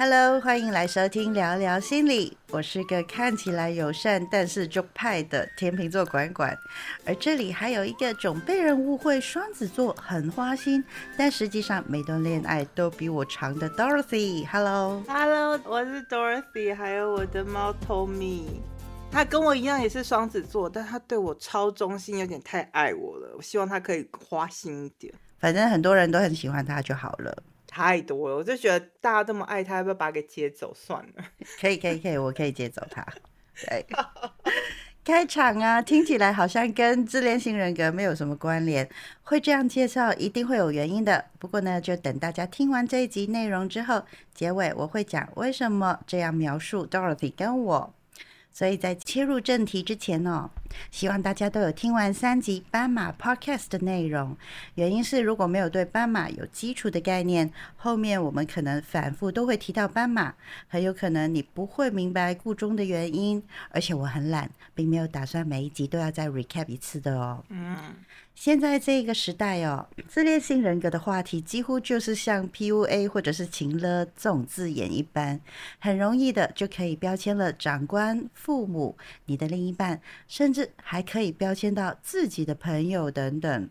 Hello，欢迎来收听聊聊心理。我是个看起来友善但是中派的天秤座管管，而这里还有一个总被人误会双子座很花心，但实际上每段恋爱都比我长的 Dorothy。Hello，Hello，我是 Dorothy，还有我的猫 Tommy。他跟我一样也是双子座，但他对我超忠心，有点太爱我了。我希望他可以花心一点。反正很多人都很喜欢他就好了。太多了，我就觉得大家这么爱他，要不要把他给接走算了？可以，可以，可以，我可以接走他。对，开场啊，听起来好像跟自恋型人格没有什么关联。会这样介绍，一定会有原因的。不过呢，就等大家听完这一集内容之后，结尾我会讲为什么这样描述 Dorothy 跟我。所以在切入正题之前哦，希望大家都有听完三集斑马 Podcast 的内容。原因是如果没有对斑马有基础的概念，后面我们可能反复都会提到斑马，很有可能你不会明白故中的原因。而且我很懒，并没有打算每一集都要再 recap 一次的哦。嗯。现在这个时代哦，自恋性人格的话题几乎就是像 PUA 或者是情勒这种字眼一般，很容易的就可以标签了长官、父母、你的另一半，甚至还可以标签到自己的朋友等等。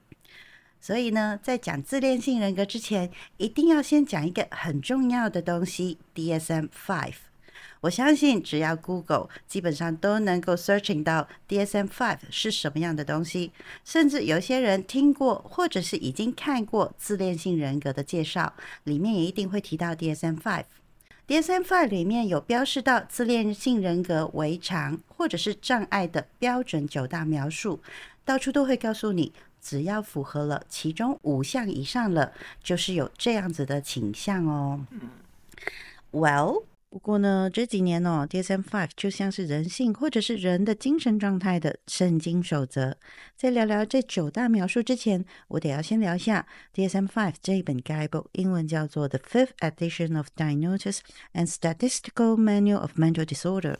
所以呢，在讲自恋性人格之前，一定要先讲一个很重要的东西 ——DSM Five。我相信，只要 Google，基本上都能够 searching 到 DSM-5 是什么样的东西。甚至有些人听过，或者是已经看过自恋性人格的介绍，里面也一定会提到 DSM-5。DSM-5 里面有标示到自恋性人格为常或者是障碍的标准九大描述，到处都会告诉你，只要符合了其中五项以上了，就是有这样子的倾向哦。Well。不过呢，这几年哦，DSM-5 就像是人性或者是人的精神状态的圣经守则。在聊聊这九大描述之前，我得要先聊一下 DSM-5 这一本 Guidebook，英文叫做 The Fifth Edition of Diagnosis and Statistical Manual of Mental Disorder，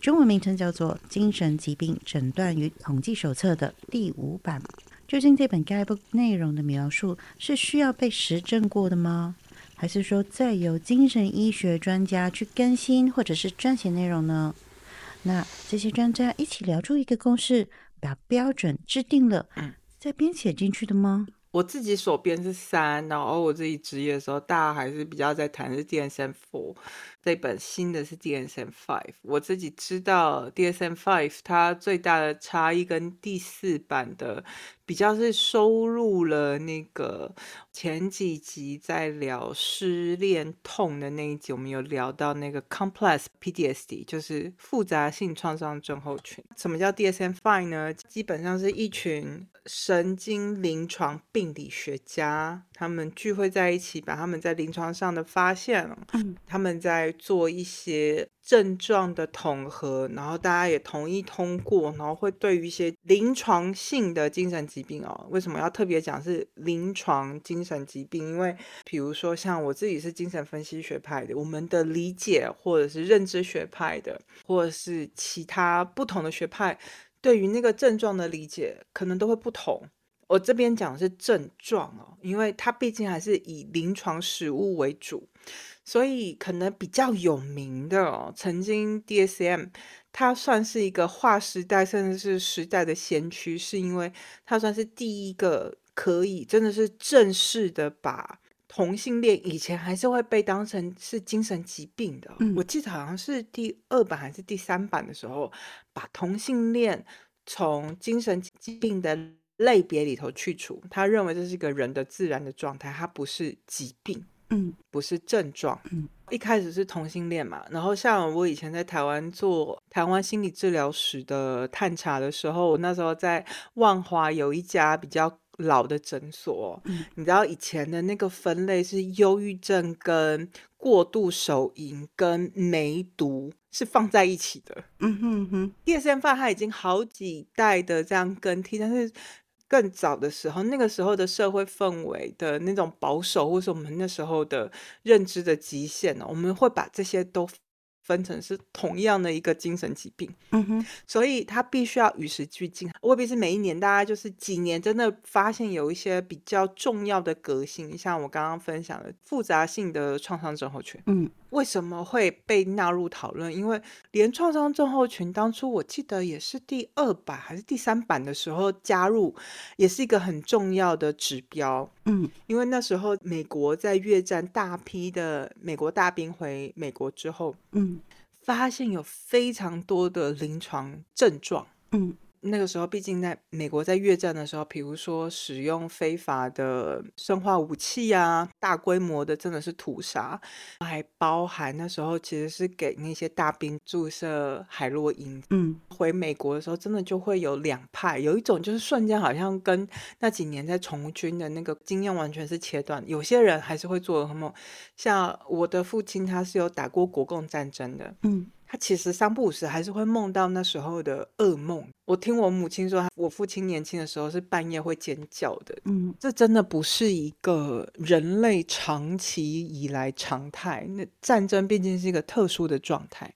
中文名称叫做《精神疾病诊断与统计手册》的第五版。究竟这本 Guidebook 内容的描述是需要被实证过的吗？还是说再由精神医学专家去更新或者是撰写内容呢？那这些专家一起聊出一个公式，把标准制定了，再编写进去的吗？我自己所编是三，然后我自己职业的时候，大家还是比较在谈是 DSM Four，这本新的是 DSM Five。我自己知道 DSM Five 它最大的差异跟第四版的比较是收入了那个前几集在聊失恋痛的那一集，我们有聊到那个 Complex PTSD，就是复杂性创伤症候群。什么叫 DSM Five 呢？基本上是一群。神经临床病理学家，他们聚会在一起，把他们在临床上的发现，他们在做一些症状的统合，然后大家也同意通过，然后会对于一些临床性的精神疾病哦，为什么要特别讲是临床精神疾病？因为比如说像我自己是精神分析学派的，我们的理解或者是认知学派的，或者是其他不同的学派。对于那个症状的理解可能都会不同。我这边讲的是症状哦，因为它毕竟还是以临床实物为主，所以可能比较有名的哦。曾经 DSM 它算是一个划时代甚至是时代的先驱，是因为它算是第一个可以真的是正式的把。同性恋以前还是会被当成是精神疾病的，我记得好像是第二版还是第三版的时候，把同性恋从精神疾病的类别里头去除，他认为这是一个人的自然的状态，它不是疾病，嗯，不是症状，嗯，一开始是同性恋嘛，然后像我以前在台湾做台湾心理治疗史的探查的时候，我那时候在万华有一家比较。老的诊所，你知道以前的那个分类是忧郁症跟过度手淫跟梅毒是放在一起的。嗯哼哼，DSM 它已经好几代的这样更替，但是更早的时候，那个时候的社会氛围的那种保守，或是我们那时候的认知的极限呢，我们会把这些都分成是同样的一个精神疾病，嗯哼，所以它必须要与时俱进，未必是每一年，大概就是几年真的发现有一些比较重要的革新，像我刚刚分享的复杂性的创伤症候群，嗯为什么会被纳入讨论？因为连创伤症候群当初我记得也是第二版还是第三版的时候加入，也是一个很重要的指标。嗯因为那时候美国在越战大批的美国大兵回美国之后，嗯发现有非常多的临床症状。嗯那个时候，毕竟在美国在越战的时候，比如说使用非法的生化武器啊，大规模的真的是屠杀，还包含那时候其实是给那些大兵注射海洛因。嗯回美国的时候，真的就会有两派，有一种就是瞬间好像跟那几年在从军的那个经验完全是切断，有些人还是会做噩梦。像我的父亲，他是有打过国共战争的，嗯他其实三不五时还是会梦到那时候的噩梦。我听我母亲说，我父亲年轻的时候是半夜会尖叫的。嗯这真的不是一个人类长期以来常态。那战争毕竟是一个特殊的状态，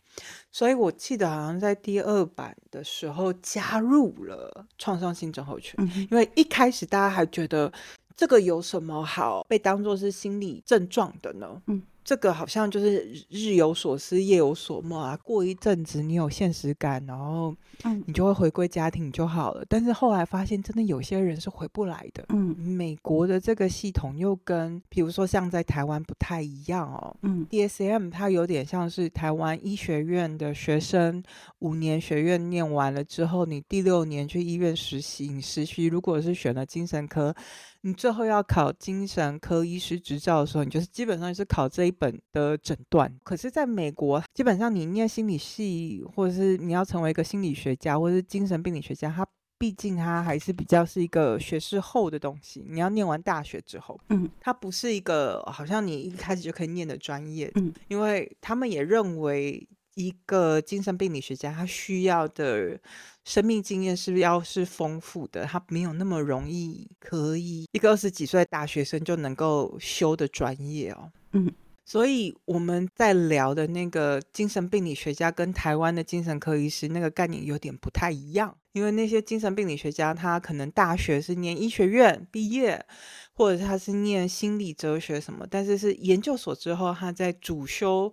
所以我记得好像在第二版的时候加入了创伤性症候群，嗯因为一开始大家还觉得这个有什么好被当做是心理症状的呢？嗯。这个好像就是日日有所思，夜有所梦啊。过一阵子你有现实感，然后嗯你就会回归家庭就好了。但是后来发现，真的有些人是回不来的。嗯美国的这个系统又跟，比如说像在台湾不太一样哦。嗯 DSM 它有点像是台湾医学院的学生，五年学院念完了之后，你第六年去医院实习，你实习如果是选了精神科，你最后要考精神科医师执照的时候，你就是基本上是考这一本的诊断。可是，在美国，基本上你念心理系，或者是你要成为一个心理学家，或者是精神病理学家，他毕竟他还是比较是一个学士后的东西。你要念完大学之后，嗯它不是一个好像你一开始就可以念的专业，嗯，因为他们也认为一个精神病理学家他需要的生命经验是要是丰富的，他没有那么容易可以一个二十几岁大学生就能够修的专业哦，嗯。所以我们在聊的那个精神病理学家跟台湾的精神科医师那个概念有点不太一样，因为那些精神病理学家他可能大学是念医学院毕业，或者他是念心理哲学什么，但是是研究所之后他在主修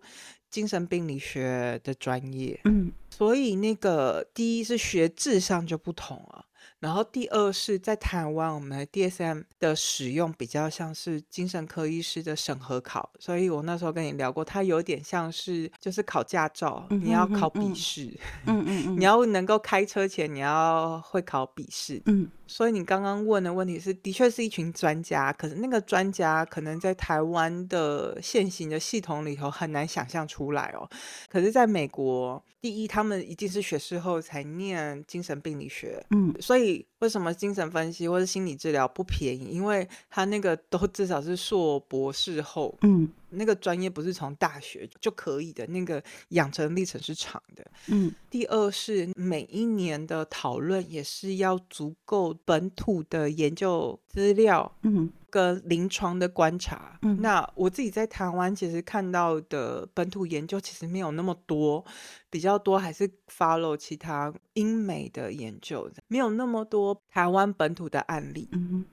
精神病理学的专业，嗯。所以那个第一是学制上就不同啊，然后第二是在台湾我们的 DSM 的使用比较像是精神科医师的审核考，所以我那时候跟你聊过，它有点像是就是考驾照，嗯你要考笔嗯试，嗯嗯嗯，你要能够开车前你要会考笔试，嗯。所以你刚刚问的问题是，的确是一群专家，可是那个专家可能在台湾的现行的系统里头很难想象出来哦。可是在美国，第一，他们一定是学士后才念精神病理学，嗯。所以为什么精神分析或者心理治疗不便宜？因为他那个都至少是硕博士后，嗯那个专业不是从大学就可以的，那个养成历程是长的。嗯第二是每一年的讨论也是要足够本土的研究资料嗯跟临床的观察。嗯那我自己在台湾其实看到的本土研究其实没有那么多，比较多还是 follow 其他英美的研究，没有那么多台湾本土的案例。嗯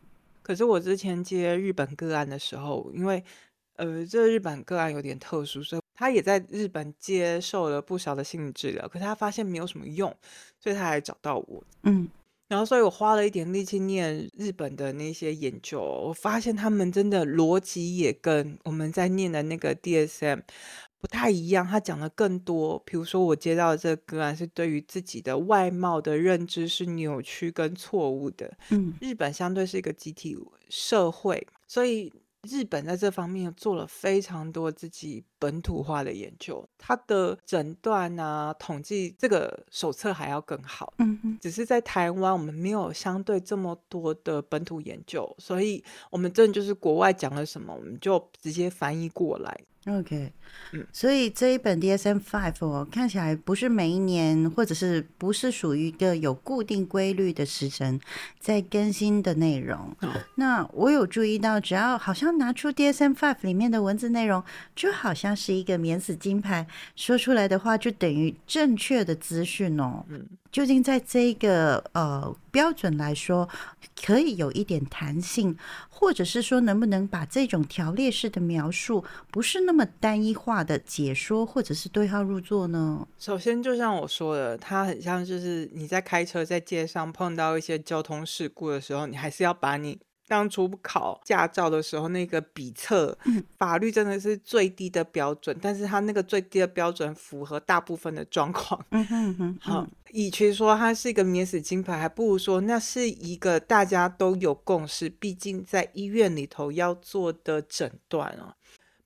可是我之前接日本个案的时候，因为呃，这日本个案有点特殊，所以他也在日本接受了不少的心理治疗，可是他发现没有什么用，所以他还找到我。嗯然后，所以我花了一点力气念日本的那些研究，我发现他们真的逻辑也跟我们在念的那个 DSM 不太一样。他讲的更多，比如说我接到的这个个案是对于自己的外貌的认知是扭曲跟错误的，嗯日本相对是一个集体社会，所以日本在这方面做了非常多自己本土化的研究，它的诊断啊、统计这个手册还要更好。嗯哼只是在台湾，我们没有相对这么多的本土研究，所以我们真的就是国外讲了什么，我们就直接翻译过来。OK，嗯所以这一本 DSM Five 哦，看起来不是每一年，或者是不是属于一个有固定规律的时辰在更新的内容。哦那我有注意到，只要好像拿出 DSM Five 里面的文字内容，就好像是一个免死金牌，说出来的话就等于正确的资讯哦。嗯究竟在这个呃标准来说，可以有一点弹性，或者是说能不能把这种条列式的描述不是那么单一化的解说，或者是对号入座呢？首先，就像我说的，它很像就是你在开车在街上碰到一些交通事故的时候，你还是要把你当初考驾照的时候那个笔测，法律真的是最低的标准，但是它那个最低的标准符合大部分的状况。嗯哼哼，好，与其说它是一个免死金牌，还不如说那是一个大家都有共识，毕竟在医院里头要做的诊断哦。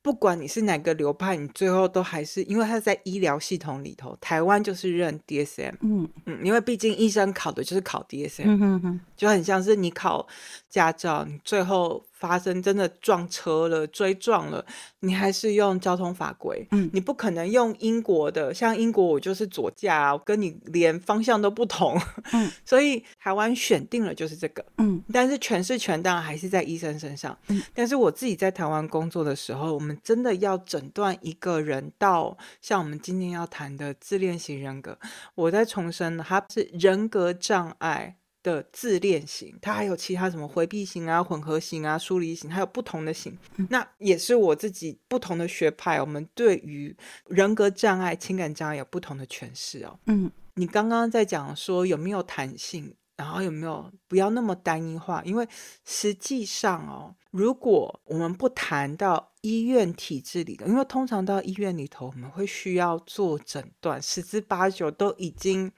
不管你是哪个流派，你最后都还是因为它在医疗系统里头，台湾就是认 DSM，嗯。嗯，因为毕竟医生考的就是考 DSM，、嗯哼哼，就很像是你考驾照，你最后发生真的撞车了、追撞了，你还是用交通法规，嗯你不可能用英国的，像英国我就是左驾啊，跟你连方向都不同，嗯，所以台湾选定了就是这个，嗯但是全是权当然还是在医生身上。嗯但是我自己在台湾工作的时候，我们真的要诊断一个人到像我们今天要谈的自恋型人格，我在重申了，它是人格障碍。的自恋型，它还有其他什么回避型啊、混合型啊、疏离型，还有不同的型。那也是我自己不同的学派，我们对于人格障碍、情感障碍有不同的诠释哦。嗯你刚刚在讲说有没有弹性，然后有没有不要那么单一化，因为实际上哦，如果我们不谈到医院体制里的，因为通常到医院里头，我们会需要做诊断，十之八九都已经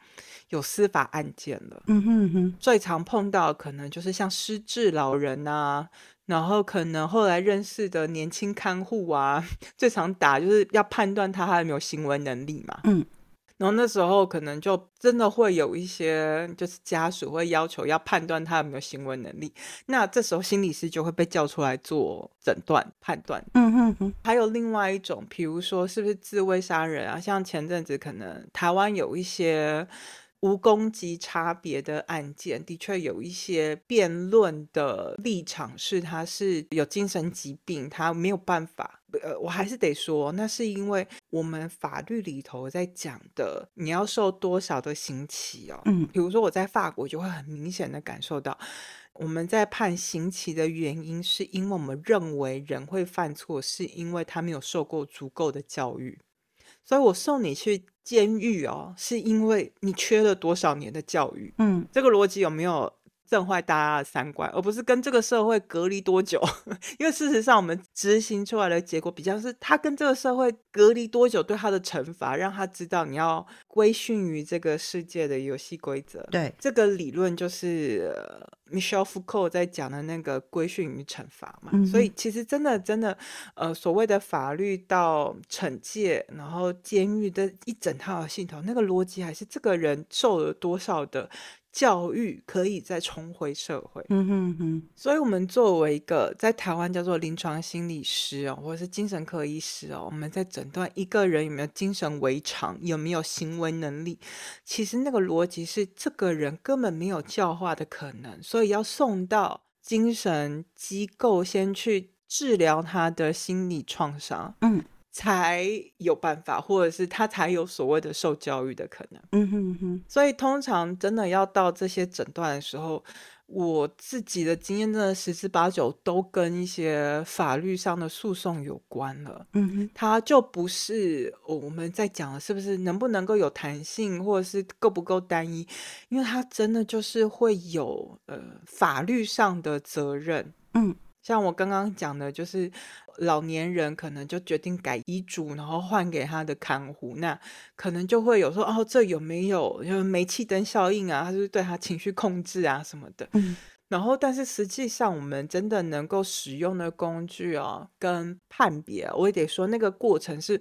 有司法案件了。嗯哼哼，最常碰到的可能就是像失智老人啊，然后可能后来认识的年轻看护啊，最常打就是要判断他还有没有行为能力嘛。嗯。然后那时候可能就真的会有一些，就是家属会要求要判断他有没有行为能力，那这时候心理师就会被叫出来做诊断判断。嗯哼哼，还有另外一种，比如说是不是自卫杀人啊？像前阵子可能台湾有一些无攻击差别的案件，的确有一些辩论的立场是他是有精神疾病，他没有办法。呃，我还是得说，那是因为我们法律里头在讲的，你要受多少的刑期哦。嗯比如说我在法国就会很明显的感受到，我们在判刑期的原因，是因为我们认为人会犯错，是因为他没有受过足够的教育。所以我送你去监狱哦，是因为你缺了多少年的教育。嗯这个逻辑有没有震坏大家的三观，而不是跟这个社会隔离多久？因为事实上，我们执行出来的结果比较是他跟这个社会隔离多久，对他的惩罚，让他知道你要归训于这个世界的游戏规则。对，这个理论就是、呃 Michel Foucault 在讲的那个规训与惩罚嘛，嗯所以其实真的真的，呃，所谓的法律到惩戒，然后监狱的一整套的系统，那个逻辑还是这个人受了多少的教育，可以再重回社会。嗯哼哼，所以，我们作为一个在台湾叫做临床心理师哦，或者是精神科医师哦，我们在诊断一个人有没有精神违常，有没有行为能力，其实那个逻辑是这个人根本没有教化的可能，所以要送到精神机构先去治疗他的心理创伤，嗯才有办法，或者是他才有所谓的受教育的可能。嗯哼哼，所以通常真的要到这些诊断的时候，我自己的经验真的十之八九都跟一些法律上的诉讼有关了。嗯哼，它就不是哦我们在讲的是不是能不能够有弹性，或者是够不够单一，因为它真的就是会有呃法律上的责任。嗯像我刚刚讲的，就是老年人可能就决定改遗嘱，然后换给他的看护，那可能就会有说哦，这有没有就是煤气灯效应啊？他是不是对他情绪控制啊什么的？嗯然后，但是实际上，我们真的能够使用的工具哦，跟判别啊，我也得说，那个过程是，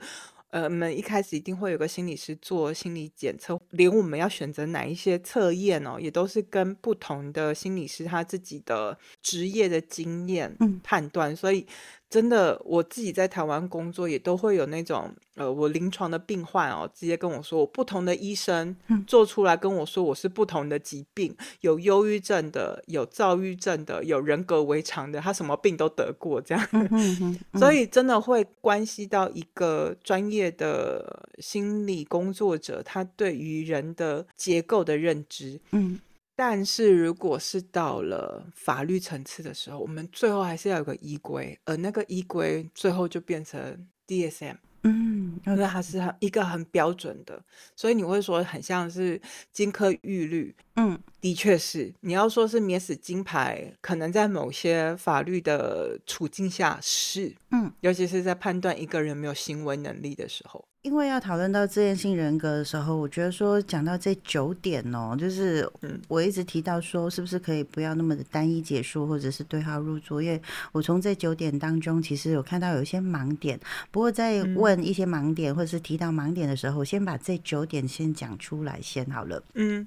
呃，我们一开始一定会有个心理师做心理检测，连我们要选择哪一些测验哦，也都是跟不同的心理师他自己的职业的经验嗯。判断，所以真的，我自己在台湾工作也都会有那种，呃，我临床的病患哦，直接跟我说，我不同的医生做出来跟我说我是不同的疾病，有忧郁症的，有躁郁症的，有人格违常的，他什么病都得过这样，所以真的会关系到一个专业的心理工作者他对于人的结构的认知，嗯。但是，如果是到了法律层次的时候，我们最后还是要有个依规，而那个依规最后就变成 DSM。嗯，因为它是很一个很标准的，所以你会说很像是金科玉律。嗯，的确是。你要说是免死金牌，可能在某些法律的处境下是。嗯，尤其是在判断一个人没有行为能力的时候。因为要讨论到自恋性人格的时候，我觉得说讲到这九点哦，就是我一直提到说，是不是可以不要那么的单一解说，或者是对号入座？因为我从这九点当中，其实有看到有一些盲点。不过在问一些盲点或者是提到盲点的时候，先把这九点先讲出来先好了。嗯。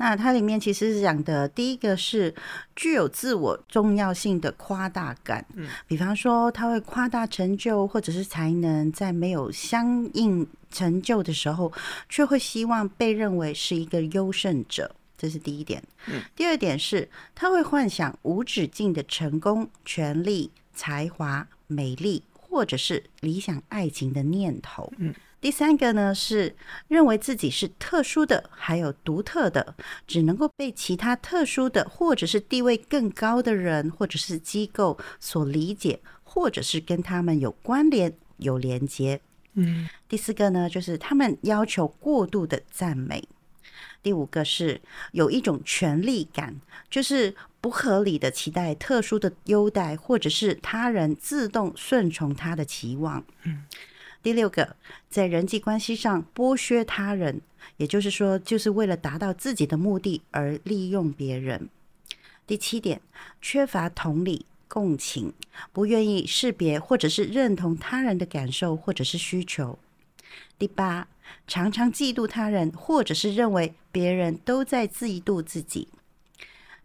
那它里面其实是讲的，第一个是具有自我重要性的夸大感，嗯，比方说他会夸大成就或者是才能，在没有相应成就的时候，却会希望被认为是一个优胜者，这是第一点。嗯，第二点是他会幻想无止境的成功、权力、才华、美丽，或者是理想爱情的念头。嗯。第三个呢是认为自己是特殊的，还有独特的，只能够被其他特殊的或者是地位更高的人或者是机构所理解，或者是跟他们有关联、有连接。嗯，第四个呢就是他们要求过度的赞美。第五个是有一种权力感，就是不合理的期待特殊的优待，或者是他人自动顺从他的期望。嗯。第六个，在人际关系上剥削他人，也就是说，就是为了达到自己的目的而利用别人。第七点，缺乏同理、共情，不愿意识别或者是认同他人的感受或者是需求。第八，常常嫉妒他人，或者是认为别人都在嫉妒自己。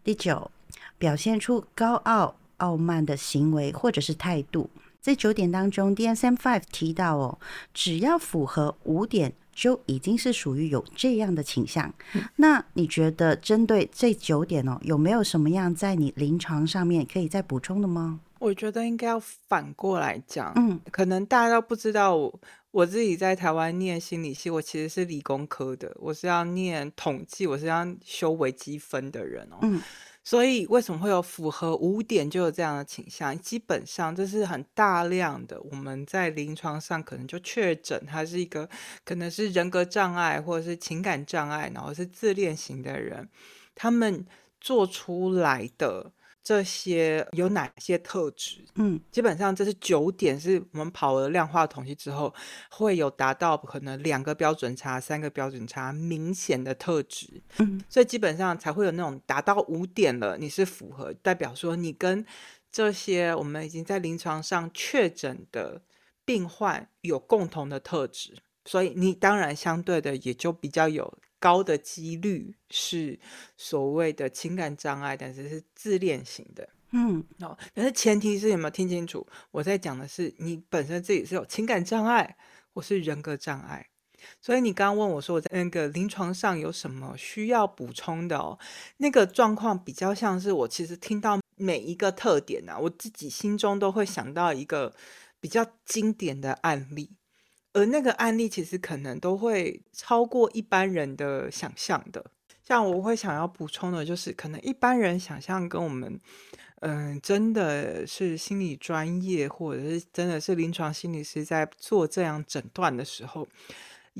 第九，表现出高傲、傲慢的行为或者是态度。在九点当中，DSM Five 提到哦，只要符合五点，就已经是属于有这样的倾向。那你觉得针对这九点哦，有没有什么样在你临床上面可以再补充的吗？我觉得应该要反过来讲，嗯，可能大家都不知道，我我自己在台湾念心理系，我其实是理工科的，我是要念统计，我是要修微积分的人哦，嗯。所以为什么会有符合五点就有这样的倾向？基本上这是很大量的，我们在临床上可能就确诊他是一个可能是人格障碍或者是情感障碍，然后是自恋型的人，他们做出来的。这些有哪些特质？嗯，基本上这是九点，是我们跑了量化统计之后，会有达到可能两个标准差、三个标准差明显的特质。嗯，所以基本上才会有那种达到五点了，你是符合，代表说你跟这些我们已经在临床上确诊的病患有共同的特质，所以你当然相对的也就比较有。高的几率是所谓的情感障碍，但是是自恋型的，嗯，哦，但是前提是有没有听清楚？我在讲的是你本身自己是有情感障碍，或是人格障碍。所以你刚刚问我说我在那个临床上有什么需要补充的哦？那个状况比较像是我其实听到每一个特点呢，我自己心中都会想到一个比较经典的案例。而那个案例其实可能都会超过一般人的想象的，像我会想要补充的就是，可能一般人想象跟我们，嗯，真的是心理专业或者是真的是临床心理师在做这样诊断的时候，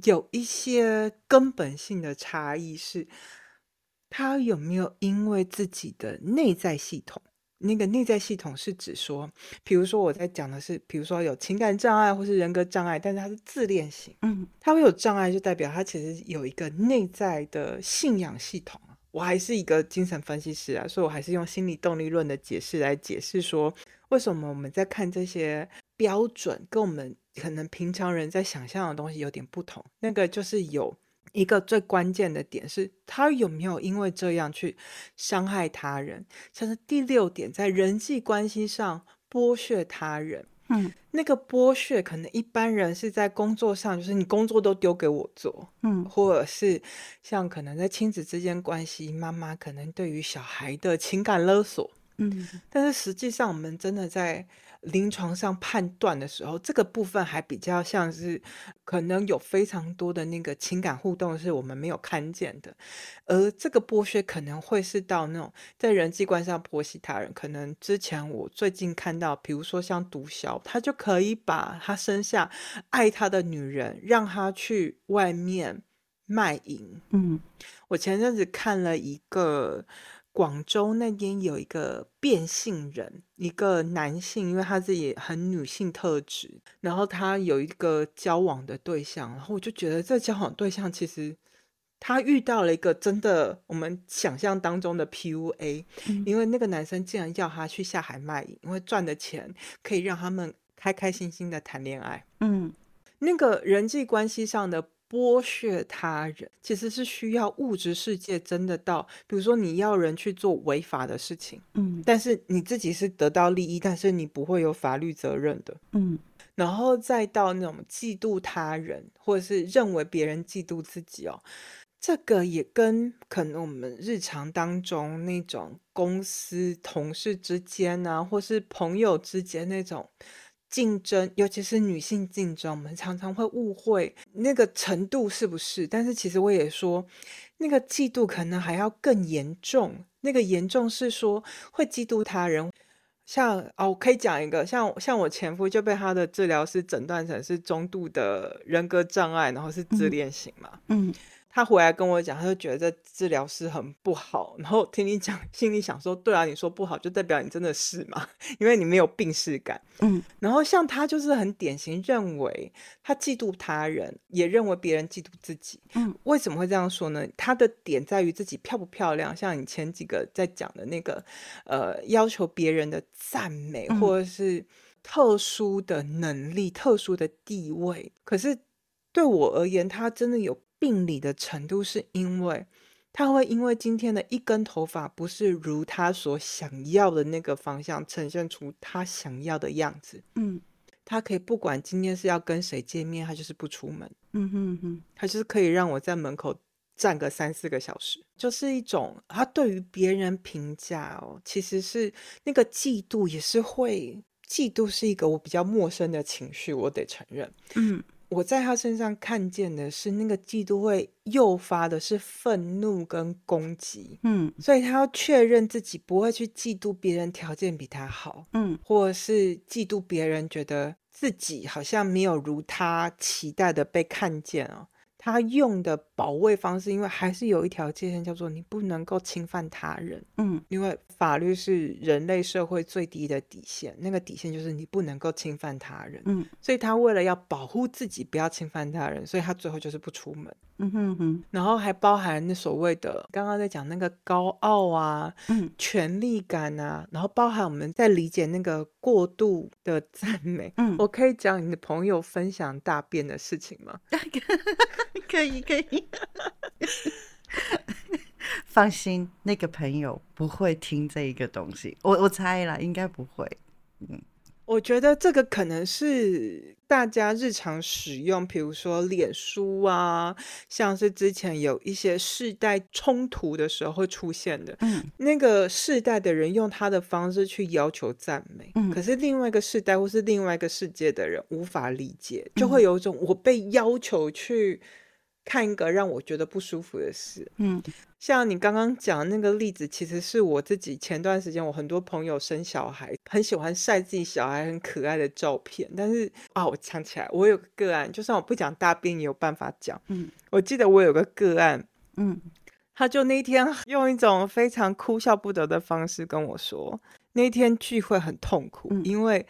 有一些根本性的差异是，他有没有因为自己的内在系统。那个内在系统是指说，比如说我在讲的是，比如说有情感障碍或是人格障碍，但是他是自恋型，嗯，他会有障碍，就代表他其实有一个内在的信仰系统我还是一个精神分析师啊，所以我还是用心理动力论的解释来解释说，为什么我们在看这些标准，跟我们可能平常人在想象的东西有点不同。那个就是有。一个最关键的点是，他有没有因为这样去伤害他人？像是第六点，在人际关系上剥削他人。嗯那个剥削，可能一般人是在工作上，就是你工作都丢给我做，嗯或者是像可能在亲子之间关系，妈妈可能对于小孩的情感勒索。嗯但是实际上，我们真的在临床上判断的时候，这个部分还比较像是可能有非常多的那个情感互动是我们没有看见的，而这个剥削可能会是到那种在人际关系上剥削他人。可能之前我最近看到，比如说像毒枭，他就可以把他生下爱他的女人，让他去外面卖淫。嗯我前阵子看了一个广州那边有一个变性人，一个男性，因为他自己很女性特质，然后他有一个交往的对象，然后我就觉得这交往对象其实他遇到了一个真的我们想象当中的 PUA，、嗯因为那个男生竟然要他去下海卖淫，因为赚的钱可以让他们开开心心的谈恋爱。嗯那个人际关系上的剥削他人，其实是需要物质世界真的到，比如说你要人去做违法的事情，嗯但是你自己是得到利益，但是你不会有法律责任的。嗯然后再到那种嫉妒他人，或者是认为别人嫉妒自己哦，这个也跟可能我们日常当中那种公司同事之间啊，或是朋友之间那种竞争，尤其是女性竞争，我们常常会误会那个程度是不是？但是其实我也说，那个嫉妒可能还要更严重。那个严重是说会嫉妒他人，像哦，我可以讲一个，像像我前夫就被他的治疗师诊断成是中度的人格障碍，然后是自嗯恋型嘛。嗯他回来跟我讲，他就觉得这治疗师很不好。然后听你讲，心里想说，对啊，你说不好就代表你真的是嘛，因为你没有病视感。嗯然后像他就是很典型，认为他嫉妒他人，也认为别人嫉妒自己。嗯，为什么会这样说呢？他的点在于自己漂不漂亮，像你前几个在讲的那个，呃，要求别人的赞美，嗯或者是特殊的能力、特殊的地位。可是对我而言，他真的有病理的程度，是因为。他会因为今天的一根头发不是如他所想要的那个方向呈现出他想要的样子，嗯他可以不管今天是要跟谁见面，他就是不出门，嗯哼哼他就是可以让我在门口站个三四个小时，就是一种他对于别人评价哦，其实是那个嫉妒也是会，嫉妒是一个我比较陌生的情绪，我得承认。嗯我在他身上看见的是那个嫉妒会诱发的是愤怒跟攻击，嗯所以他要确认自己不会去嫉妒别人条件比他好，嗯或者是嫉妒别人觉得自己好像没有如他期待的被看见哦。他用的保卫方式，因为还是有一条界限，叫做你不能够侵犯他人，嗯因为法律是人类社会最低的底线，那个底线就是你不能够侵犯他人。嗯所以他为了要保护自己不要侵犯他人，所以他最后就是不出门。嗯哼哼然后还包含那所谓的刚刚在讲那个高傲啊、嗯权力感啊，然后包含我们在理解那个过度的赞美。嗯我可以讲你的朋友分享大便的事情吗？可以可以。放心，那个朋友不会听这一个东西，我我猜啦，应该不会。我觉得这个可能是大家日常使用，比如说脸书啊，像是之前有一些世代冲突的时候会出现的。嗯。那个世代的人用他的方式去要求赞美，嗯可。是另外一个世代或是另外一个世界的人无法理解，就嗯。会有一种我被要求去看一个让我觉得不舒服的事。嗯像你刚刚讲的那个例子，其实是我自己前段时间，我很多朋友生小孩，很喜欢晒自己小孩很可爱的照片。但是啊，我想起来，我有个个案，就算我不讲大便，也有办法讲。嗯我记得我有个个案，嗯他就那天 用一种非常哭笑不得的方式跟我说，那天聚会很痛苦，嗯因为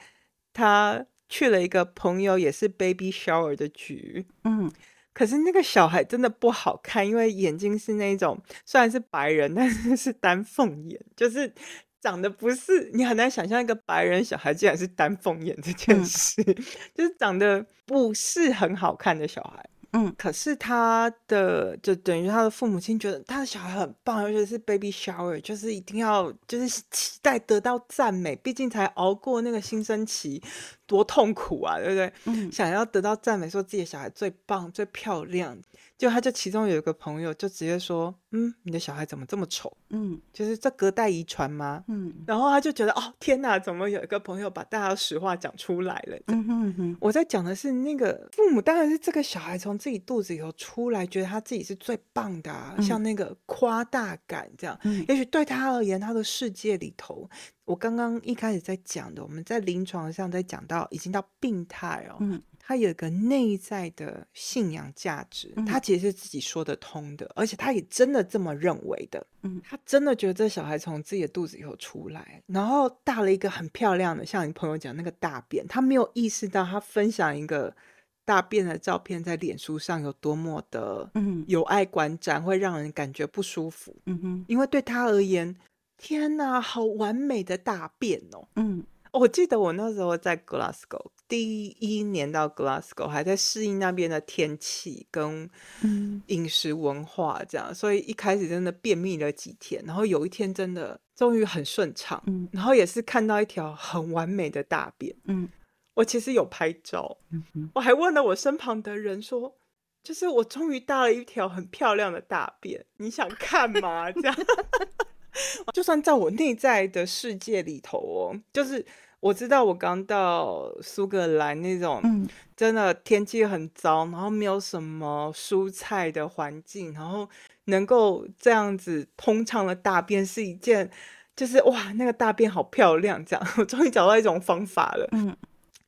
他去了一个朋友也是 baby shower 的局，嗯可是那个小孩真的不好看，因为眼睛是那种虽然是白人，但是是丹凤眼，就是长得不是你很难想象一个白人小孩竟然是丹凤眼这件嗯事，就是长得不是很好看的小孩。嗯可是他的就等于他的父母亲觉得他的小孩很棒，尤其是 baby shower，就是一定要就是期待得到赞美，毕竟才熬过那个新生期，多痛苦啊，对不对？嗯想要得到赞美，说自己的小孩最棒、最漂亮，就他就其中有一个朋友就直接说：“嗯，你的小孩怎么这么丑？嗯就是这隔代遗传吗？”嗯然后他就觉得哦天哪，怎么有一个朋友把大家实话讲出来了？嗯哼哼，我在讲的是那个父母，当然是这个小孩从自己肚子里头出来，觉得他自己是最棒的、啊，嗯像那个夸大感这样。嗯也许对他而言，他的世界里头，我刚刚一开始在讲的，我们在临床上在讲到已经到病态哦，嗯。他有一个内在的信仰价值，嗯。他其实是自己说得通的，而且他也真的这么认为的。嗯。他真的觉得这小孩从自己的肚子以后出来，然后大了一个很漂亮的，像你朋友讲那个大便，他没有意识到他分享一个大便的照片在脸书上有多么的嗯。有爱观瞻，会让人感觉不舒服，嗯哼。因为对他而言，天哪，好完美的大便哦！嗯哦我记得我那时候在 Glasgow 第一年到 Glasgow，还在适应那边的天气跟嗯饮食文化这样，所以一开始真的便秘了几天，然后有一天真的终于很顺畅，嗯然后也是看到一条很完美的大便。嗯我其实有拍照，嗯我还问了我身旁的人说。就是我终于大了一条很漂亮的大便，你想看吗？这样，就算在我内在的世界里头哦，就是我知道我刚到苏格兰那种嗯真的天气很糟，然后没有什么蔬菜的环境，然后能够这样子通畅的大便是一件，就是哇，那个大便好漂亮，这样 我终于找到一种方法了。嗯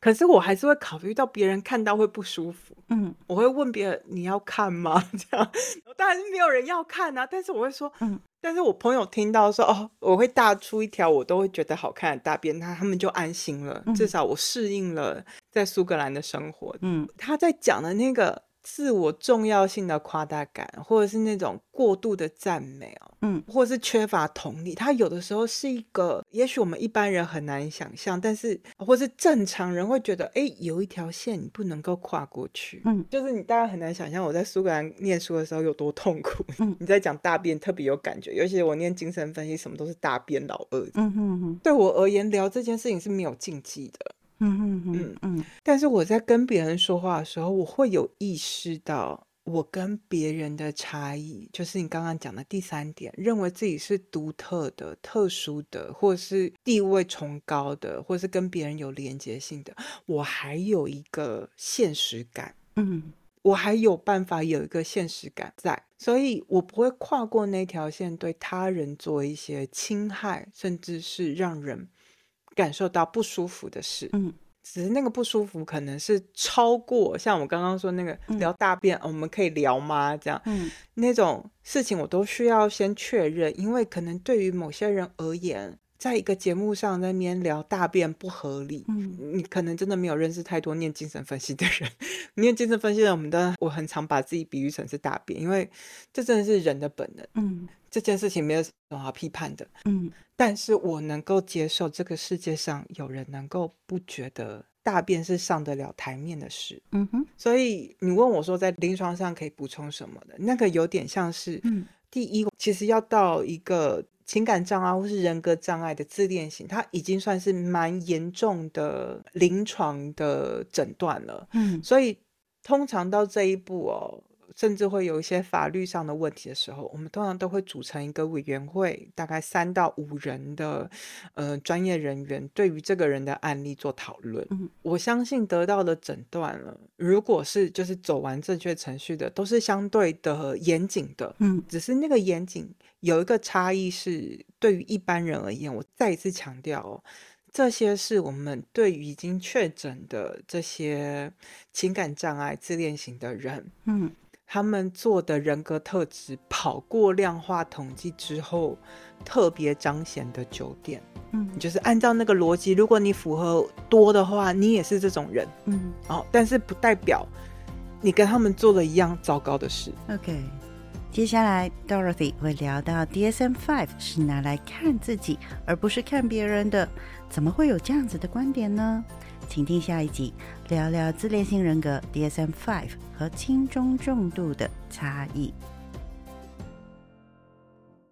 可是我还是会考虑到别人看到会不舒服，嗯。我会问别人你要看吗？这样，当然是没有人要看啊，但是我会说，嗯，但是我朋友听到说哦，我会大出一条我都会觉得好看的大便，他他们就安心了，嗯。至少我适应了在苏格兰的生活。嗯。他在讲的那个自我重要性的夸大感，或者是那种过度的赞美哦，嗯或者是缺乏同理，它有的时候是一个，也许我们一般人很难想象，但是或是正常人会觉得，哎，有一条线你不能够跨过去。嗯就是你大概很难想象我在苏格兰念书的时候有多痛苦。嗯 你在讲大便特别有感觉，尤其我念精神分析，什么都是大便老二。嗯哼哼对我而言，聊这件事情是没有禁忌的。嗯嗯嗯嗯。但是我在跟别人说话的时候，我会有意识到我跟别人的差异，就是你刚刚讲的第三点，认为自己是独特的、特殊的，或是地位崇高的，或是跟别人有连接性的。我还有一个现实感，嗯。我还有办法有一个现实感在，所以我不会跨过那条线，对他人做一些侵害，甚至是让人感受到不舒服的事。嗯只是那个不舒服可能是超过像我刚刚说那个嗯聊大便，哦我们可以聊吗？这样嗯那种事情我都需要先确认，因为可能对于某些人而言，在一个节目上在那边聊大便不合理。嗯你可能真的没有认识太多念精神分析的人，念精神分析的人，我们的我很常把自己比喻成是大便，因为这真的是人的本能，嗯这件事情没有什么好批判的。嗯但是我能够接受这个世界上有人能够不觉得大便是上得了台面的事。嗯哼所以你问我说，在临床上可以补充什么的？那个有点像是，嗯第一，其实要到一个情感障碍或是人格障碍的自恋型，它已经算是蛮严重的临床的诊断了。嗯所以通常到这一步哦，甚至会有一些法律上的问题的时候，我们通常都会组成一个委员会，大概三到五人的呃专业人员，对于这个人的案例做讨论。嗯我相信得到的诊断了，如果是就是走完正确程序的，都是相对的严谨的。嗯只是那个严谨有一个差异是，对于一般人而言，我再一次强调哦，这些是我们对于已经确诊的这些情感障碍、自恋型的人，嗯他们做的人格特质跑过量化统计之后，特别彰显的九点，嗯就是按照那个逻辑，如果你符合多的话，你也是这种人嗯哦，但是不代表你跟他们做了一样糟糕的事。，OK，接下来，Dorothy 会聊到 DSM Five 是拿来看自己，而不是看别人的。怎么会有这样子的观点呢？请听下一集，聊聊自恋性人格 （DSM Five） 和轻中重度的差异。